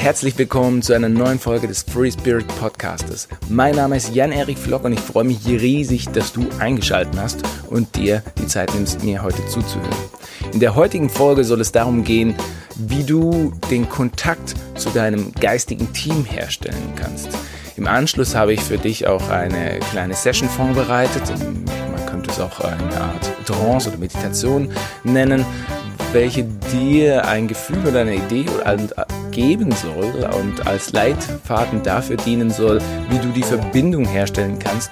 herzlich willkommen zu einer neuen Folge des Free Spirit Podcastes. Mein Name ist Jan-Erik Flock und ich freue mich riesig, dass du eingeschaltet hast und dir die Zeit nimmst, mir heute zuzuhören. In der heutigen Folge soll es darum gehen, wie du den Kontakt zu deinem geistigen Team herstellen kannst. Im Anschluss habe ich für dich auch eine kleine Session vorbereitet. Man könnte es auch eine Art Trance oder Meditation nennen, welche dir ein Gefühl oder eine Idee geben soll und als Leitfaden dafür dienen soll, wie du die Verbindung herstellen kannst,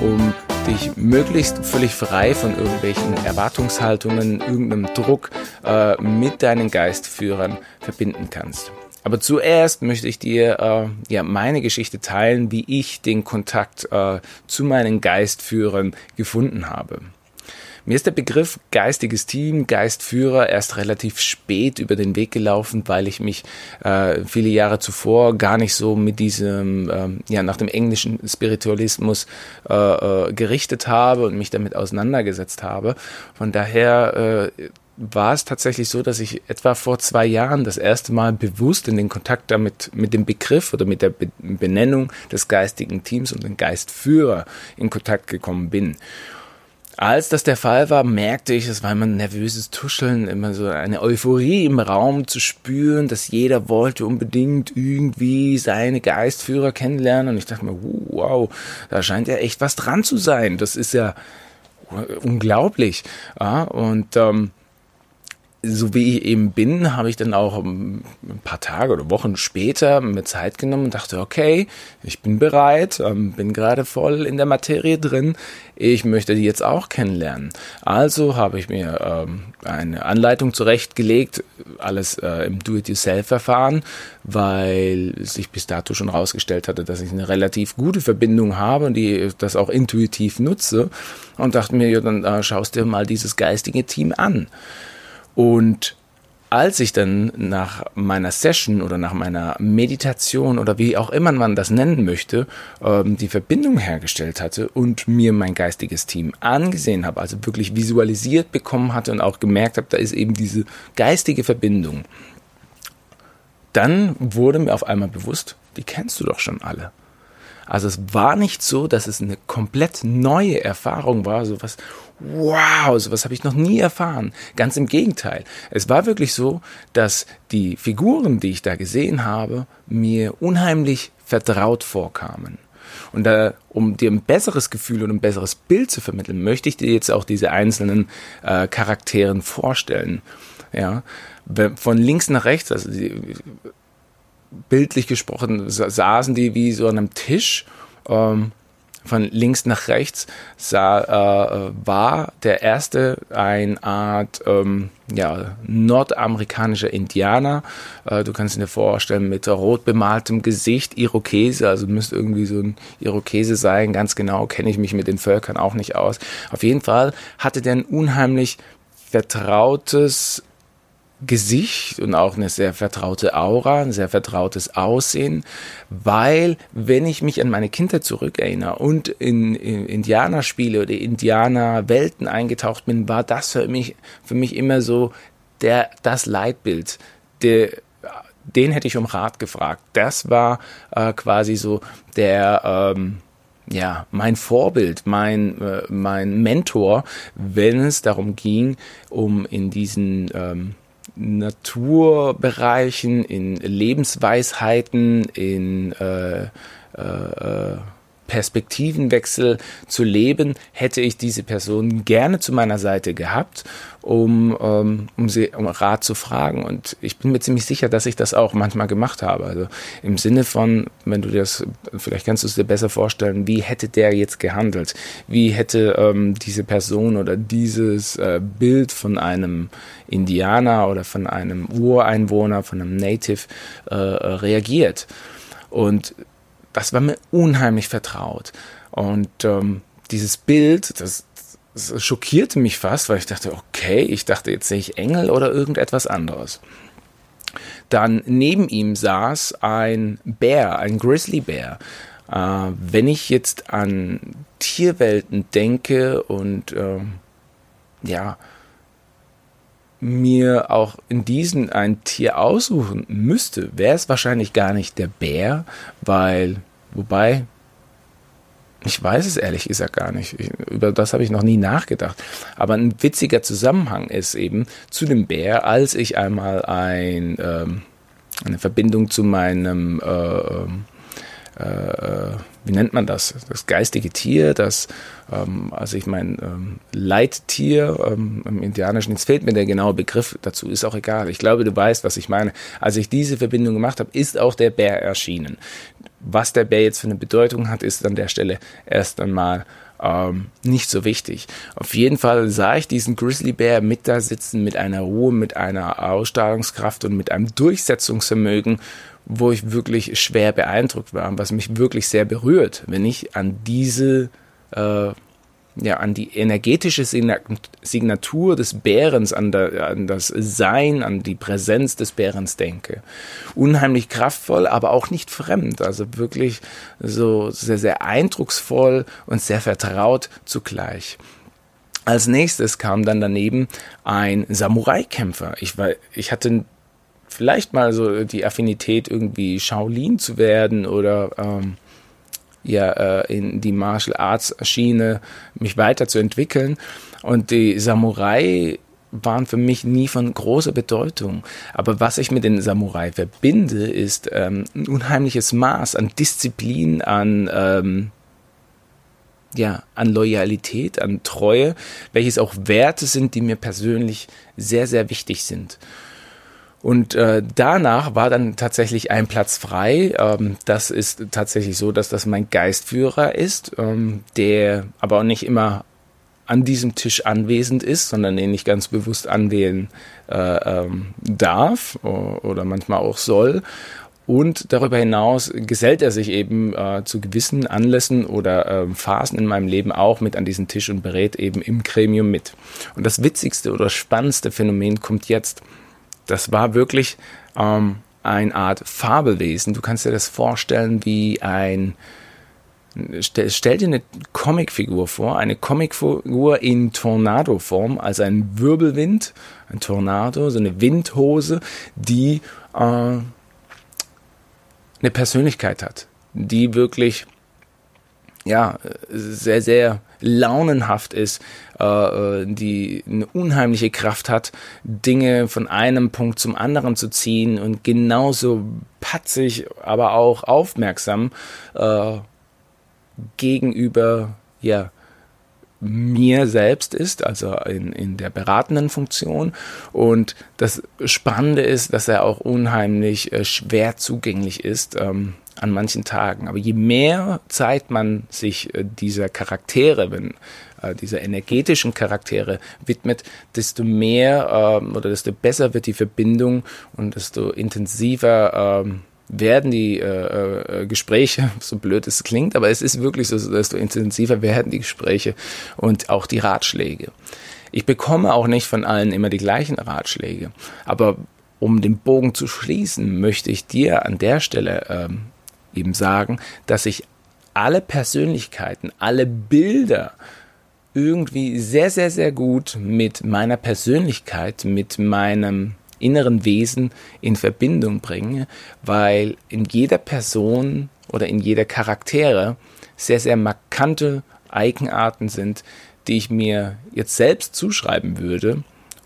um dich möglichst völlig frei von irgendwelchen Erwartungshaltungen, irgendeinem Druck äh, mit deinen Geistführern verbinden kannst. Aber zuerst möchte ich dir äh, ja meine Geschichte teilen, wie ich den Kontakt äh, zu meinen Geistführern gefunden habe. Mir ist der Begriff geistiges Team, Geistführer erst relativ spät über den Weg gelaufen, weil ich mich äh, viele Jahre zuvor gar nicht so mit diesem, ähm, ja, nach dem englischen Spiritualismus äh, äh, gerichtet habe und mich damit auseinandergesetzt habe. Von daher äh, war es tatsächlich so, dass ich etwa vor zwei Jahren das erste Mal bewusst in den Kontakt damit mit dem Begriff oder mit der Benennung des geistigen Teams und dem Geistführer in Kontakt gekommen bin. Als das der Fall war, merkte ich, es war immer ein nervöses Tuscheln, immer so eine Euphorie im Raum zu spüren, dass jeder wollte unbedingt irgendwie seine Geistführer kennenlernen. Und ich dachte mir, wow, da scheint ja echt was dran zu sein. Das ist ja unglaublich. Ja, und ähm, so wie ich eben bin, habe ich dann auch ein paar Tage oder Wochen später mir Zeit genommen und dachte, okay, ich bin bereit, ähm, bin gerade voll in der Materie drin, ich möchte die jetzt auch kennenlernen. Also habe ich mir ähm, eine Anleitung zurechtgelegt, alles äh, im Do-it-yourself-Verfahren, weil sich bis dato schon herausgestellt hatte, dass ich eine relativ gute Verbindung habe und die das auch intuitiv nutze und dachte mir, ja, dann äh, schaust dir mal dieses geistige Team an. Und als ich dann nach meiner Session oder nach meiner Meditation oder wie auch immer man das nennen möchte, ähm, die Verbindung hergestellt hatte und mir mein geistiges Team angesehen habe, also wirklich visualisiert bekommen hatte und auch gemerkt habe, da ist eben diese geistige Verbindung, dann wurde mir auf einmal bewusst, die kennst du doch schon alle. Also es war nicht so, dass es eine komplett neue Erfahrung war, so was, wow, sowas habe ich noch nie erfahren. Ganz im Gegenteil. Es war wirklich so, dass die Figuren, die ich da gesehen habe, mir unheimlich vertraut vorkamen. Und da, um dir ein besseres Gefühl und ein besseres Bild zu vermitteln, möchte ich dir jetzt auch diese einzelnen äh, Charakteren vorstellen. Ja, von links nach rechts, also die, bildlich gesprochen, saßen die wie so an einem Tisch ähm, von links nach rechts sah, äh, war der erste eine Art ähm, ja, nordamerikanischer Indianer. Äh, du kannst dir vorstellen, mit rot bemaltem Gesicht, Irokese, also müsste irgendwie so ein Irokese sein. Ganz genau kenne ich mich mit den Völkern auch nicht aus. Auf jeden Fall hatte der ein unheimlich vertrautes Gesicht und auch eine sehr vertraute Aura, ein sehr vertrautes Aussehen, weil wenn ich mich an meine Kindheit zurückerinnere und in, in Indianerspiele oder Indianerwelten eingetaucht bin, war das für mich, für mich immer so der, das Leitbild. Der, den hätte ich um Rat gefragt. Das war äh, quasi so der, ähm, ja, mein Vorbild, mein, äh, mein Mentor, wenn es darum ging, um in diesen ähm, Naturbereichen, in Lebensweisheiten, in äh, äh, Perspektivenwechsel zu leben, hätte ich diese Person gerne zu meiner Seite gehabt, um, um, um sie um Rat zu fragen. Und ich bin mir ziemlich sicher, dass ich das auch manchmal gemacht habe. Also im Sinne von, wenn du das, vielleicht kannst du es dir besser vorstellen, wie hätte der jetzt gehandelt? Wie hätte ähm, diese Person oder dieses äh, Bild von einem Indianer oder von einem Ureinwohner, von einem Native äh, reagiert? Und das war mir unheimlich vertraut. Und ähm, dieses Bild, das, das schockierte mich fast, weil ich dachte, okay, ich dachte, jetzt sehe ich Engel oder irgendetwas anderes. Dann neben ihm saß ein Bär, ein Grizzlybär. Äh, wenn ich jetzt an Tierwelten denke und äh, ja, mir auch in diesen ein Tier aussuchen müsste, wäre es wahrscheinlich gar nicht der Bär, weil, wobei, ich weiß es ehrlich gesagt gar nicht. Ich, über das habe ich noch nie nachgedacht. Aber ein witziger Zusammenhang ist eben zu dem Bär, als ich einmal ein, ähm, eine Verbindung zu meinem äh, ähm, äh, wie nennt man das? Das geistige Tier, das, ähm, also ich meine, ähm, Leittier ähm, im Indianischen, jetzt fehlt mir der genaue Begriff dazu, ist auch egal. Ich glaube, du weißt, was ich meine. Als ich diese Verbindung gemacht habe, ist auch der Bär erschienen. Was der Bär jetzt für eine Bedeutung hat, ist an der Stelle erst einmal ähm, nicht so wichtig. Auf jeden Fall sah ich diesen Grizzlybär mit da sitzen, mit einer Ruhe, mit einer Ausstrahlungskraft und mit einem Durchsetzungsvermögen, wo ich wirklich schwer beeindruckt war, was mich wirklich sehr berührt, wenn ich an diese, äh, ja, an die energetische Signatur des Bärens, an, der, an das Sein, an die Präsenz des Bärens denke. Unheimlich kraftvoll, aber auch nicht fremd, also wirklich so sehr, sehr eindrucksvoll und sehr vertraut zugleich. Als nächstes kam dann daneben ein Samurai-Kämpfer. Ich, war, ich hatte vielleicht mal so die Affinität, irgendwie Shaolin zu werden oder ähm, ja, äh, in die Martial Arts Schiene mich weiterzuentwickeln. Und die Samurai waren für mich nie von großer Bedeutung. Aber was ich mit den Samurai verbinde, ist ähm, ein unheimliches Maß an Disziplin, an ähm, ja, an Loyalität, an Treue, welches auch Werte sind, die mir persönlich sehr, sehr wichtig sind. Und äh, danach war dann tatsächlich ein Platz frei. Ähm, das ist tatsächlich so, dass das mein Geistführer ist, ähm, der aber auch nicht immer an diesem Tisch anwesend ist, sondern den ich ganz bewusst anwählen äh, ähm, darf oder manchmal auch soll. Und darüber hinaus gesellt er sich eben äh, zu gewissen Anlässen oder äh, Phasen in meinem Leben auch mit an diesen Tisch und berät eben im Gremium mit. Und das witzigste oder spannendste Phänomen kommt jetzt das war wirklich ähm, eine Art Fabelwesen. Du kannst dir das vorstellen wie ein Stell, stell, dir eine Comicfigur vor, eine Comicfigur in Tornado-Form, also ein Wirbelwind, ein Tornado, so eine Windhose, die äh, eine Persönlichkeit hat, die wirklich ja sehr sehr launenhaft ist, äh, äh, die eine unheimliche Kraft hat, Dinge von einem Punkt zum anderen zu ziehen und genauso patzig, aber auch aufmerksam äh, gegenüber ja mir selbst ist, also in, in der beratenden Funktion. Und das Spannende ist, dass er auch unheimlich äh, schwer zugänglich ist. Ähm, an manchen Tagen. Aber je mehr Zeit man sich äh, dieser Charaktere, wenn äh, dieser energetischen Charaktere widmet, desto mehr ähm, oder desto besser wird die Verbindung und desto intensiver ähm, werden die äh, äh, Gespräche, so blöd es klingt, aber es ist wirklich so, desto intensiver werden die Gespräche und auch die Ratschläge. Ich bekomme auch nicht von allen immer die gleichen Ratschläge, aber um den Bogen zu schließen, möchte ich dir an der Stelle ähm, eben sagen, dass ich alle Persönlichkeiten, alle Bilder irgendwie sehr, sehr, sehr gut mit meiner Persönlichkeit, mit meinem inneren Wesen in Verbindung bringe, weil in jeder Person oder in jeder Charaktere sehr, sehr markante Eigenarten sind, die ich mir jetzt selbst zuschreiben würde,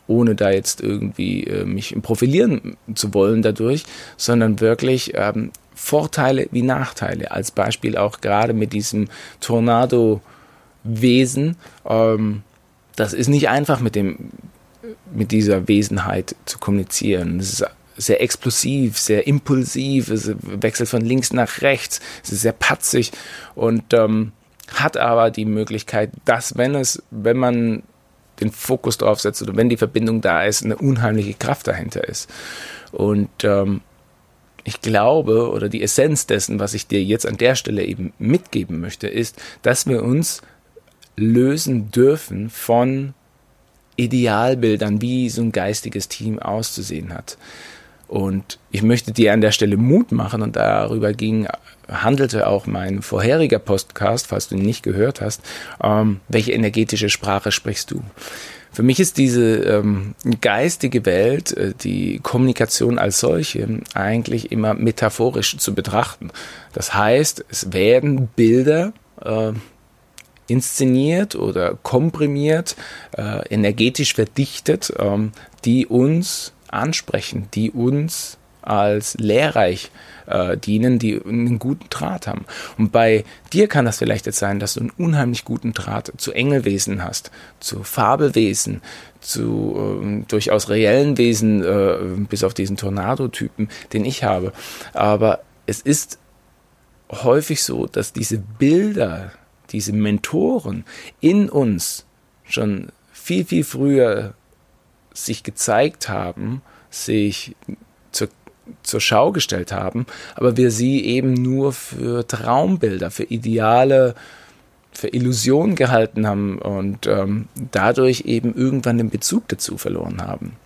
ohne da jetzt irgendwie äh, mich profilieren zu wollen dadurch, sondern wirklich ähm, Vorteile wie Nachteile. Als Beispiel auch gerade mit diesem Tornado-Wesen. Ähm, das ist nicht einfach mit dem, mit dieser Wesenheit zu kommunizieren. Es ist sehr explosiv, sehr impulsiv, es wechselt von links nach rechts, es ist sehr patzig und ähm, hat aber die Möglichkeit, dass wenn es, wenn man den Fokus drauf setzt oder wenn die Verbindung da ist, eine unheimliche Kraft dahinter ist. Und ähm, ich glaube, oder die Essenz dessen, was ich dir jetzt an der Stelle eben mitgeben möchte, ist, dass wir uns lösen dürfen von Idealbildern, wie so ein geistiges Team auszusehen hat. Und ich möchte dir an der Stelle Mut machen und darüber ging, handelte auch mein vorheriger Podcast, falls du ihn nicht gehört hast, ähm, welche energetische Sprache sprichst du? Für mich ist diese ähm, geistige Welt, äh, die Kommunikation als solche, eigentlich immer metaphorisch zu betrachten. Das heißt, es werden Bilder äh, inszeniert oder komprimiert, äh, energetisch verdichtet, ähm, die uns ansprechen, die uns als lehrreich äh, dienen, die einen guten Draht haben. Und bei dir kann das vielleicht jetzt sein, dass du einen unheimlich guten Draht zu Engelwesen hast, zu Fabelwesen, zu äh, durchaus reellen Wesen, äh, bis auf diesen Tornado-Typen, den ich habe. Aber es ist häufig so, dass diese Bilder, diese Mentoren in uns schon viel, viel früher sich gezeigt haben, sich zur, zur Schau gestellt haben, aber wir sie eben nur für Traumbilder, für Ideale, für Illusionen gehalten haben und ähm, dadurch eben irgendwann den Bezug dazu verloren haben.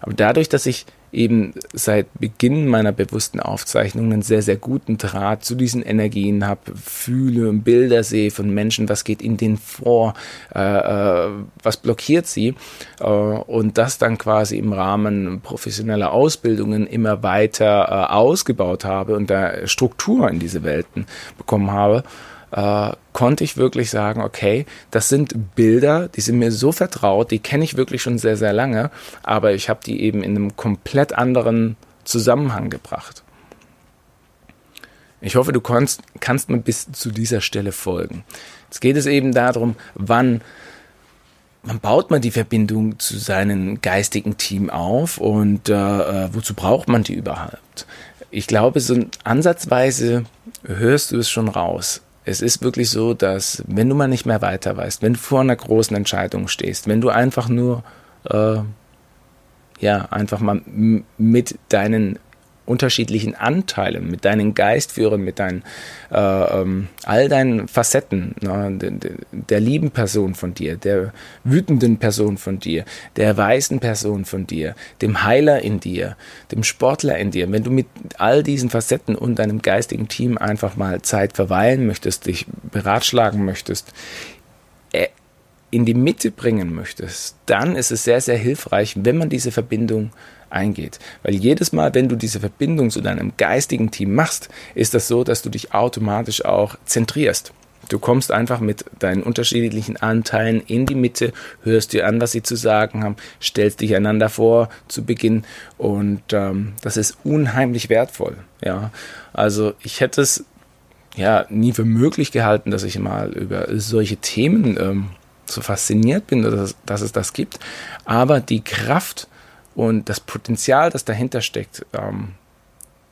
Aber dadurch, dass ich eben seit Beginn meiner bewussten Aufzeichnungen einen sehr, sehr guten Draht zu diesen Energien habe, fühle Bilder sehe von Menschen, was geht in denen vor, äh, äh, was blockiert sie äh, und das dann quasi im Rahmen professioneller Ausbildungen immer weiter äh, ausgebaut habe und da Struktur in diese Welten bekommen habe, äh, konnte ich wirklich sagen, okay, das sind Bilder, die sind mir so vertraut, die kenne ich wirklich schon sehr, sehr lange, aber ich habe die eben in einem komplett anderen Zusammenhang gebracht. Ich hoffe, du kannst, kannst mir bis zu dieser Stelle folgen. Jetzt geht es eben darum, wann, wann baut man die Verbindung zu seinem geistigen Team auf und äh, äh wozu braucht man die überhaupt? Ich glaube, so ansatzweise hörst du es schon raus es ist wirklich so, dass wenn du mal nicht mehr weiter weißt, wenn du vor einer großen Entscheidung stehst, wenn du einfach nur, äh, ja, einfach mal mit deinen unterschiedlichen Anteilen, mit deinen Geistführern, mit deinen äh, ähm, all deinen Facetten, ne, der, der, lieben Person von dir, der wütenden Person von dir, der weißen Person von dir, dem Heiler in dir, dem Sportler in dir, wenn du mit all diesen Facetten und deinem geistigen Team einfach mal Zeit verweilen möchtest, dich beratschlagen möchtest, äh, in die Mitte bringen möchtest, dann ist es sehr, sehr hilfreich, wenn man diese Verbindung eingeht. Weil jedes Mal, wenn du diese Verbindung zu deinem geistigen Team machst, ist das so, dass du dich automatisch auch zentrierst. Du kommst einfach mit deinen unterschiedlichen Anteilen in die Mitte, hörst dir an, was sie zu sagen haben, stellst dich einander vor zu Beginn und ähm, das ist unheimlich wertvoll. Ja, also ich hätte es ja nie für möglich gehalten, dass ich mal über solche Themen ähm, so fasziniert bin, dass, dass es das gibt. Aber die Kraft und das Potenzial, das dahinter steckt, ähm,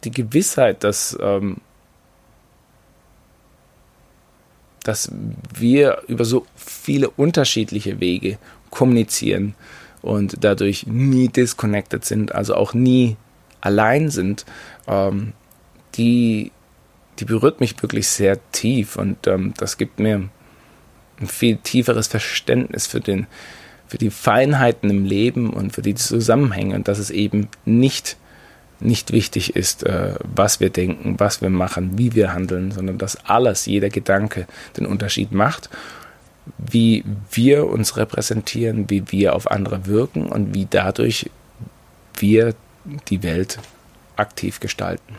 die Gewissheit, dass, ähm, dass wir über so viele unterschiedliche Wege kommunizieren und dadurch nie disconnected sind, also auch nie allein sind, ähm, die, die berührt mich wirklich sehr tief und ähm, das gibt mir ein viel tieferes Verständnis für den, für die Feinheiten im Leben und für die Zusammenhänge und dass es eben nicht, nicht wichtig ist, äh, was wir denken, was wir machen, wie wir handeln, sondern dass alles, jeder Gedanke den Unterschied macht, wie wir uns repräsentieren, wie wir auf andere wirken und wie dadurch wir die Welt aktiv gestalten.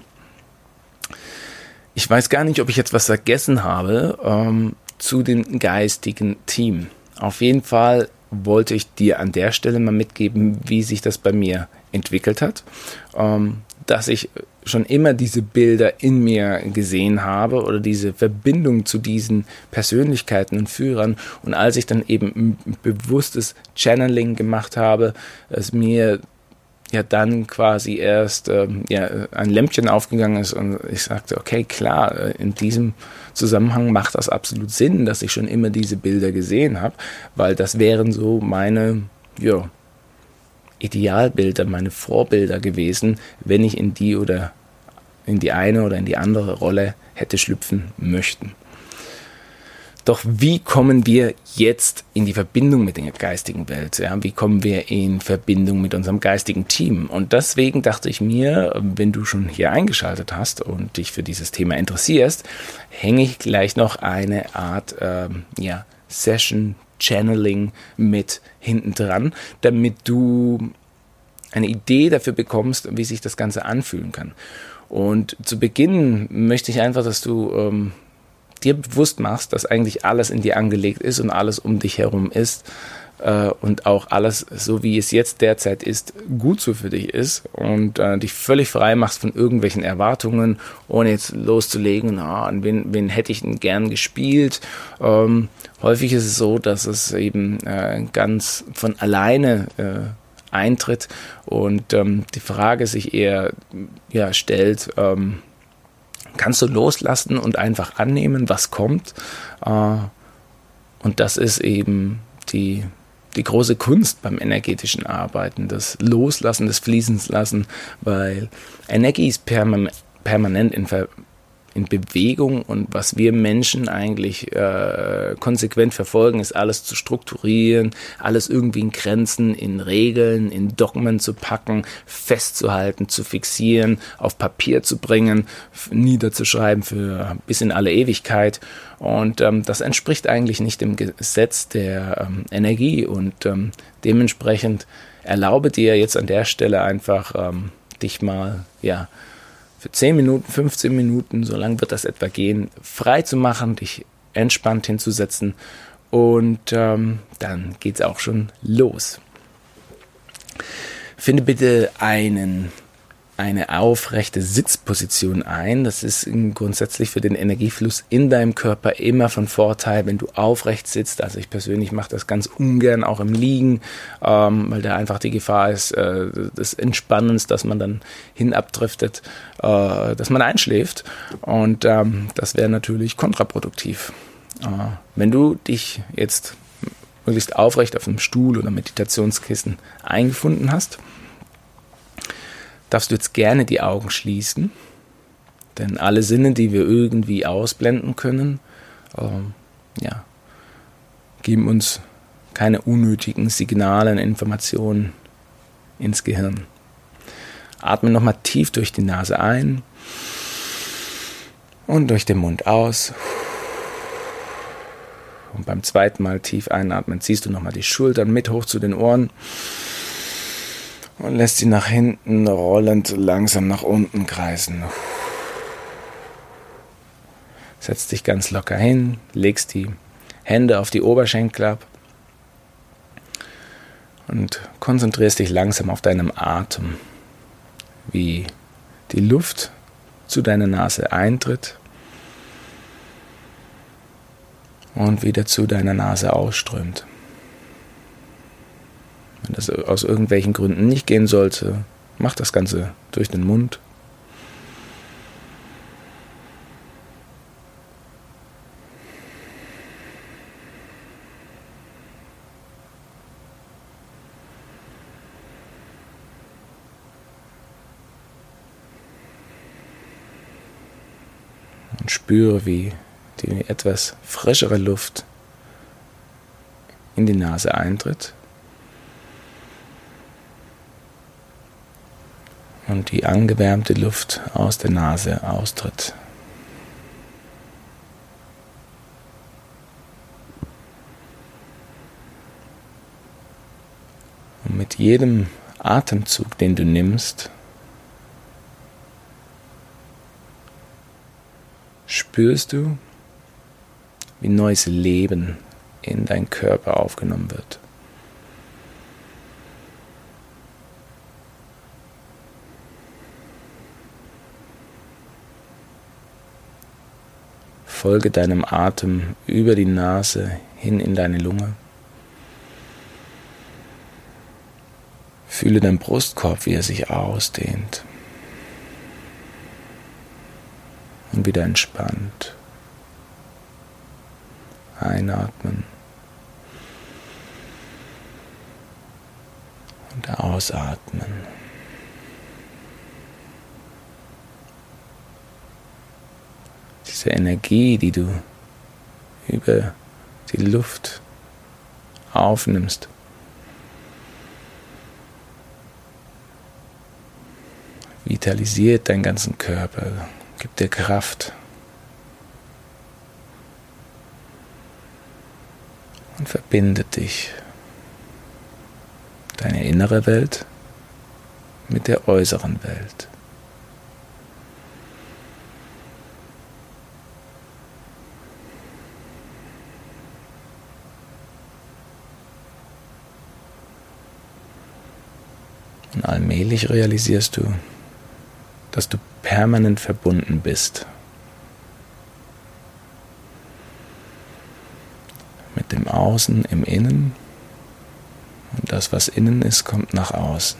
Ich weiß gar nicht, ob ich jetzt was vergessen habe ähm, zu dem geistigen Team. Auf jeden Fall wollte ich dir an der Stelle mal mitgeben, wie sich das bei mir entwickelt hat. Ähm, dass ich schon immer diese Bilder in mir gesehen habe oder diese Verbindung zu diesen Persönlichkeiten und Führern. Und als ich dann eben ein bewusstes Channeling gemacht habe, es mir ja dann quasi erst ähm, ja, ein Lämpchen aufgegangen ist und ich sagte, okay, klar, äh, in diesem Zusammenhang macht das absolut Sinn, dass ich schon immer diese Bilder gesehen habe, weil das wären so meine, ja, Idealbilder, meine Vorbilder gewesen, wenn ich in die oder in die eine oder in die andere Rolle hätte schlüpfen möchten. Doch wie kommen wir jetzt in die Verbindung mit der geistigen Welt? Ja? Wie kommen wir in Verbindung mit unserem geistigen Team? Und deswegen dachte ich mir, wenn du schon hier eingeschaltet hast und dich für dieses Thema interessierst, hänge ich gleich noch eine Art ähm, ja, Session Channeling mit hinten dran, damit du eine Idee dafür bekommst, wie sich das Ganze anfühlen kann. Und zu Beginn möchte ich einfach, dass du ähm, dir bewusst machst, dass eigentlich alles in dir angelegt ist und alles um dich herum ist äh, und auch alles, so wie es jetzt derzeit ist, gut so für dich ist und äh, dich völlig frei machst von irgendwelchen Erwartungen, ohne jetzt loszulegen, ah, an wen, wen hätte ich denn gern gespielt. Ähm, häufig ist es so, dass es eben äh, ganz von alleine äh, eintritt und ähm, die Frage sich eher ja, stellt, ähm, kannst du loslassen und einfach annehmen, was kommt. Äh, und das ist eben die, die große Kunst beim energetischen Arbeiten, das Loslassen, das Fließenslassen, weil Energie ist permanent in Ver in Bewegung und was wir Menschen eigentlich äh, konsequent verfolgen, ist alles zu strukturieren, alles irgendwie in Grenzen, in Regeln, in Dogmen zu packen, festzuhalten, zu fixieren, auf Papier zu bringen, niederzuschreiben für bis in alle Ewigkeit. Und ähm, das entspricht eigentlich nicht dem Gesetz der ähm, Energie und ähm, dementsprechend erlaube dir jetzt an der Stelle einfach ähm, dich mal, ja, für 10 Minuten, 15 Minuten, so lange wird das etwa gehen, frei zu machen, dich entspannt hinzusetzen und ähm, dann es auch schon los. Finde bitte einen eine aufrechte Sitzposition ein. Das ist grundsätzlich für den Energiefluss in deinem Körper immer von Vorteil, wenn du aufrecht sitzt. Also ich persönlich mache das ganz ungern auch im Liegen, ähm, weil da einfach die Gefahr ist äh, des Entspannens, dass man dann hinabdriftet, äh, dass man einschläft. Und ähm, das wäre natürlich kontraproduktiv. Äh, wenn du dich jetzt möglichst aufrecht auf einem Stuhl oder Meditationskissen eingefunden hast, darfst du jetzt gerne die Augen schließen, denn alle Sinne, die wir irgendwie ausblenden können, ähm, ja, geben uns keine unnötigen Signale und Informationen ins Gehirn. Atme nochmal tief durch die Nase ein und durch den Mund aus. Und beim zweiten Mal tief einatmen, ziehst du nochmal die Schultern mit hoch zu den Ohren und lässt sie nach hinten rollend langsam nach unten kreisen. Setzt dich ganz locker hin, legst die Hände auf die Oberschenkel ab und konzentrierst dich langsam auf deinen Atem, wie die Luft zu deiner Nase eintritt und wieder zu deiner Nase ausströmt. Wenn das aus irgendwelchen Gründen nicht gehen sollte, mach das Ganze durch den Mund. Und spüre, wie die etwas frischere Luft in die Nase eintritt und die angewärmte Luft aus der Nase austritt. Und mit jedem Atemzug, den du nimmst, spürst du, wie neues Leben in dein Körper aufgenommen wird. Folge deinem Atem über die Nase hin in deine Lunge. Fühle deinen Brustkorb, wie er sich ausdehnt und wieder entspannt. Einatmen und ausatmen. Diese Energie, die du über die Luft aufnimmst. Vitalisiert deinen ganzen Körper, gibt dir Kraft. Und verbindet dich, deine innere Welt, mit der äußeren Welt. Und allmählich realisierst du, dass du permanent verbunden bist. Mit dem Außen im Innen. Und das, was innen ist, kommt nach außen.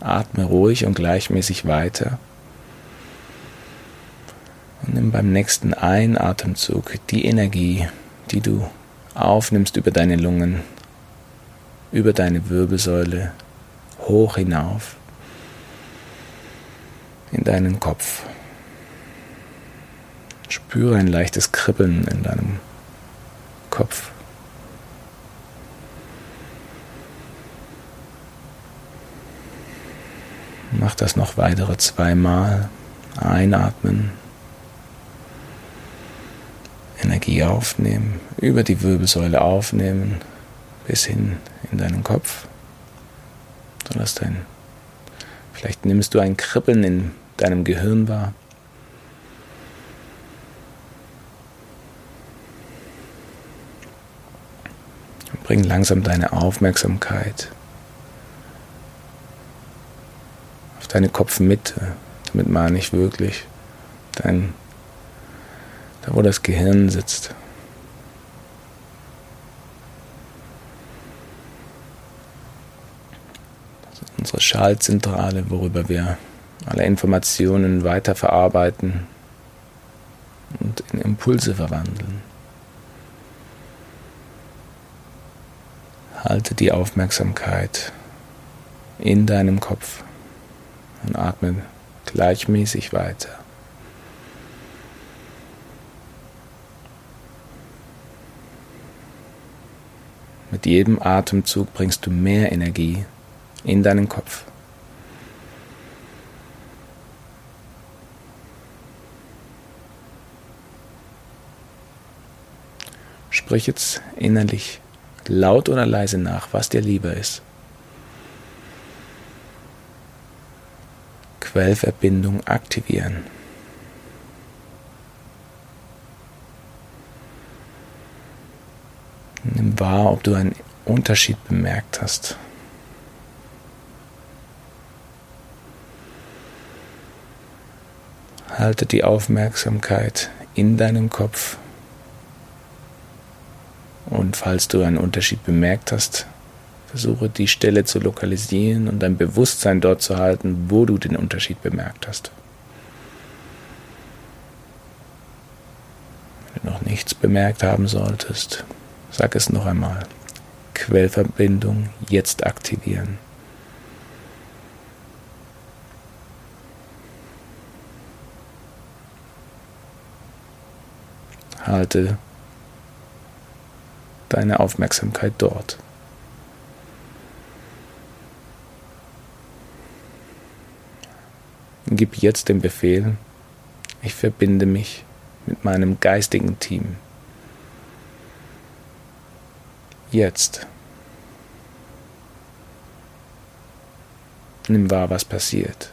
Atme ruhig und gleichmäßig weiter. Beim nächsten Einatemzug die Energie, die du aufnimmst über deine Lungen, über deine Wirbelsäule, hoch hinauf in deinen Kopf. Spüre ein leichtes Kribbeln in deinem Kopf. Mach das noch weitere zweimal. Einatmen. Energie aufnehmen, über die Wirbelsäule aufnehmen, bis hin in deinen Kopf. Du lässt dein, vielleicht nimmst du ein Kribbeln in deinem Gehirn wahr. Und bring langsam deine Aufmerksamkeit auf deine Kopfmitte. Damit meine ich wirklich dein da wo das Gehirn sitzt. Das ist unsere Schaltzentrale, worüber wir alle Informationen weiterverarbeiten und in Impulse verwandeln. Halte die Aufmerksamkeit in deinem Kopf und atme gleichmäßig weiter. Mit jedem Atemzug bringst du mehr Energie in deinen Kopf. Sprich jetzt innerlich laut oder leise nach, was dir lieber ist. Quellverbindung aktivieren. Wahr, ob du einen Unterschied bemerkt hast. Halte die Aufmerksamkeit in deinem Kopf und falls du einen Unterschied bemerkt hast, versuche die Stelle zu lokalisieren und dein Bewusstsein dort zu halten, wo du den Unterschied bemerkt hast. Wenn du noch nichts bemerkt haben solltest, Sag es noch einmal. Quellverbindung jetzt aktivieren. Halte deine Aufmerksamkeit dort. Gib jetzt den Befehl, ich verbinde mich mit meinem geistigen Team. Jetzt. Nimm wahr, was passiert.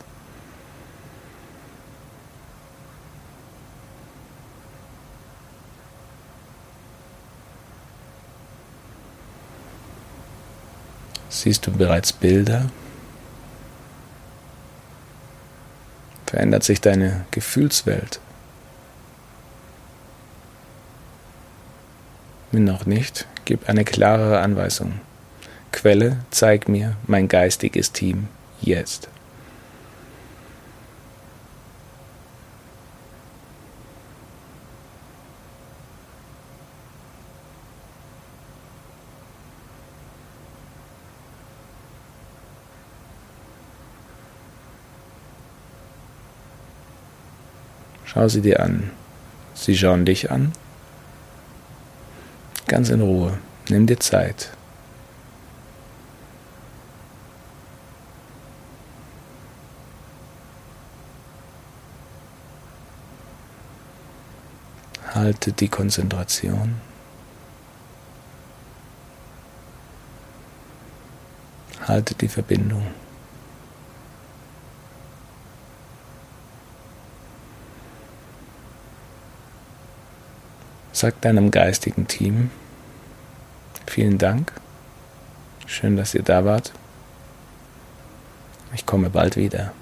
Siehst du bereits Bilder? Verändert sich deine Gefühlswelt? Wenn noch nicht, Gib eine klarere Anweisung. Quelle, zeig mir mein geistiges Team jetzt. Schau sie dir an. Sie schauen dich an Ganz in Ruhe. Nimm dir Zeit. Halte die Konzentration. Halte die Verbindung. Sag deinem geistigen Team vielen Dank. Schön, dass ihr da wart. Ich komme bald wieder.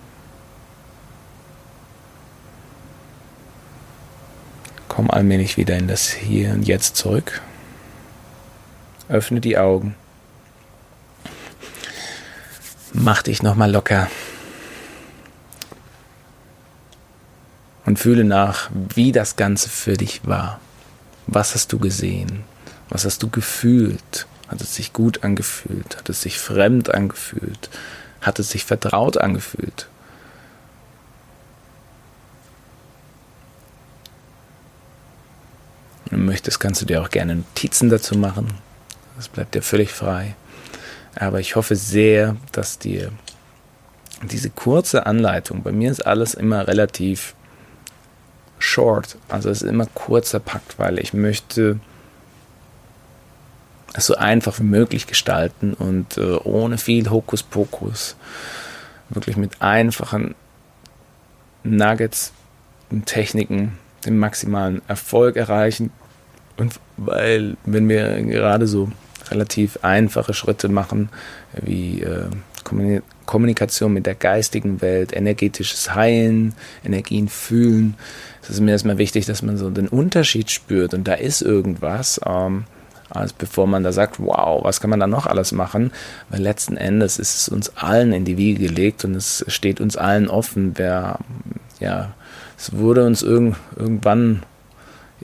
Komm allmählich wieder in das Hier und Jetzt zurück. Öffne die Augen. Mach dich nochmal locker. Und fühle nach, wie das Ganze für dich war. Was hast du gesehen? Was hast du gefühlt? Hat es sich gut angefühlt? Hat es sich fremd angefühlt? Hat es sich vertraut angefühlt? Wenn du möchtest, kannst du dir auch gerne Notizen dazu machen. Das bleibt dir völlig frei. Aber ich hoffe sehr, dass dir diese kurze Anleitung, bei mir ist alles immer relativ short, also es ist immer kurzer Pakt, weil ich möchte so einfach wie möglich gestalten und äh, ohne viel Hokuspokus, wirklich mit einfachen Nuggets und Techniken den maximalen Erfolg erreichen. Und weil, wenn wir gerade so relativ einfache Schritte machen, wie äh, Kommunikation mit der geistigen Welt, energetisches Heilen, Energien fühlen, es ist mir erstmal wichtig, dass man so den Unterschied spürt und da ist irgendwas. Ähm, als bevor man da sagt, wow, was kann man da noch alles machen? Weil letzten Endes ist es uns allen in die Wiege gelegt und es steht uns allen offen. Wer, ja, es wurde uns irg irgendwann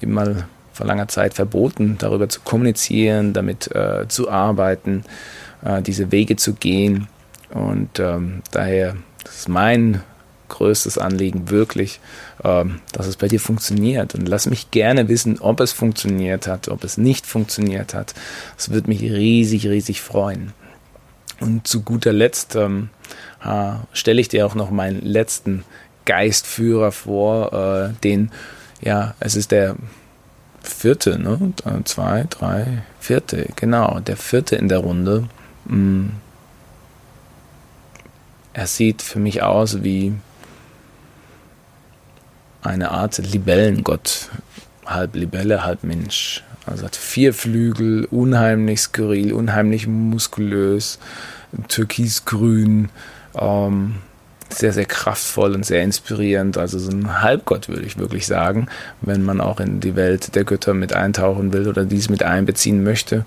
eben mal vor langer Zeit verboten, darüber zu kommunizieren, damit äh, zu arbeiten, äh, diese Wege zu gehen. Und ähm, daher, ist mein größtes Anliegen wirklich, ähm, dass es bei dir funktioniert. Und lass mich gerne wissen, ob es funktioniert hat, ob es nicht funktioniert hat. Das würde mich riesig, riesig freuen. Und zu guter Letzt ähm, äh, stelle ich dir auch noch meinen letzten Geistführer vor, äh, den, ja, es ist der vierte, ne? Zwei, drei, vierte, genau, der vierte in der Runde. Mm. Er sieht für mich aus wie eine Art Libellengott, halb Libelle, halb Mensch. Also hat vier Flügel, unheimlich skurril, unheimlich muskulös, türkisgrün, ähm, sehr, sehr kraftvoll und sehr inspirierend. Also so ein Halbgott, würde ich wirklich sagen, wenn man auch in die Welt der Götter mit eintauchen will oder dies mit einbeziehen möchte.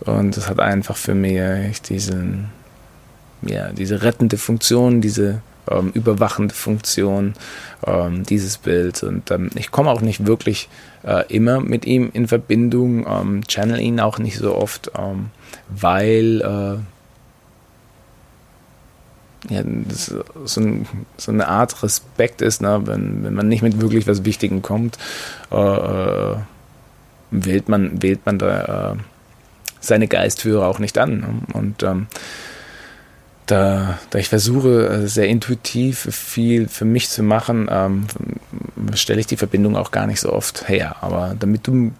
Und das hat einfach für mich diesen, ja, diese rettende Funktion, diese ähm, überwachende Funktion, ähm, dieses Bild. Und ähm, ich komme auch nicht wirklich äh, immer mit ihm in Verbindung, ähm, channel ihn auch nicht so oft, ähm, weil äh, ja, das so, ein, so, eine Art Respekt ist, ne? wenn, wenn man nicht mit wirklich was Wichtigem kommt, äh, äh wählt man, wählt man da äh, seine Geistführer auch nicht an. Ne? Und ähm, da, da ich versuche, äh, sehr intuitiv viel für mich zu machen, ähm, stelle ich die Verbindung auch gar nicht so oft her. Aber damit du ein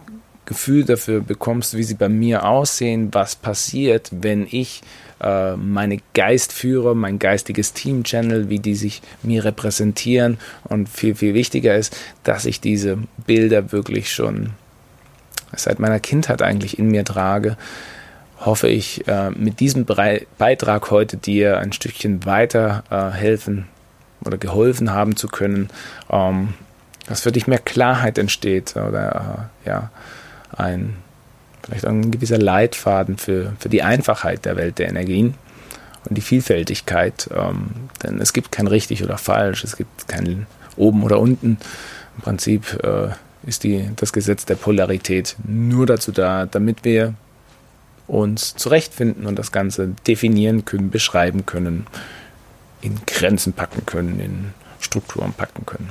Gefühl dafür bekommst, wie sie bei mir aussehen, was passiert, wenn ich äh, meine Geistführer, mein geistiges Team-Channel, wie die sich mir repräsentieren und viel, viel wichtiger ist, dass ich diese Bilder wirklich schon seit meiner Kindheit eigentlich in mir trage, hoffe ich, äh, mit diesem Beitrag heute dir ein Stückchen weiter äh, helfen oder geholfen haben zu können, ähm, dass für dich mehr Klarheit entsteht oder äh, ja, ein vielleicht ein gewisser Leitfaden für, für die Einfachheit der Welt der Energien und die Vielfältigkeit. Ähm, denn es gibt kein richtig oder falsch, es gibt kein oben oder unten. Im Prinzip ist die, das Gesetz der Polarität nur dazu da, damit wir uns zurechtfinden und das Ganze definieren können, beschreiben können, in Grenzen packen können, in Strukturen packen können.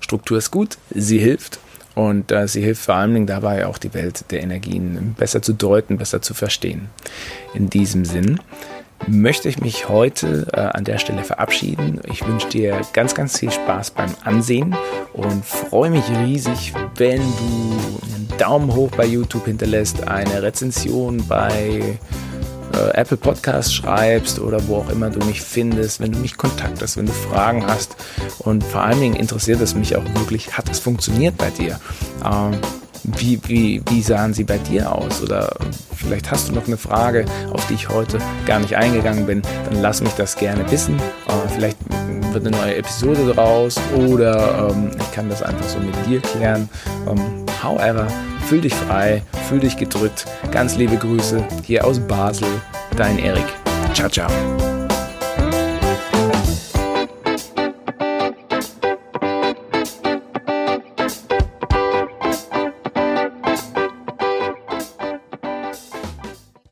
Struktur ist gut, sie hilft und äh, sie hilft vor allen Dingen dabei, auch die Welt der Energien besser zu deuten, besser zu verstehen. In diesem Sinn möchte ich mich heute äh, an der Stelle verabschieden. Ich wünsche dir ganz, ganz viel Spaß beim Ansehen und freue mich riesig, wenn du Daumen hoch bei YouTube hinterlässt, eine Rezension bei äh, Apple Podcast schreibst oder wo auch immer du mich findest, wenn du mich kontaktest, wenn du Fragen hast. Und vor allen Dingen interessiert es mich auch wirklich, hat es funktioniert bei dir? Ähm, wie, wie, wie sahen sie bei dir aus? Oder vielleicht hast du noch eine Frage, auf die ich heute gar nicht eingegangen bin. Dann lass mich das gerne wissen. Äh, vielleicht wird eine neue Episode draus oder ähm, ich kann das einfach so mit dir klären. Ähm, however, fühl dich frei, fühl dich gedrückt. Ganz liebe Grüße hier aus Basel, dein Erik. Ciao, ciao.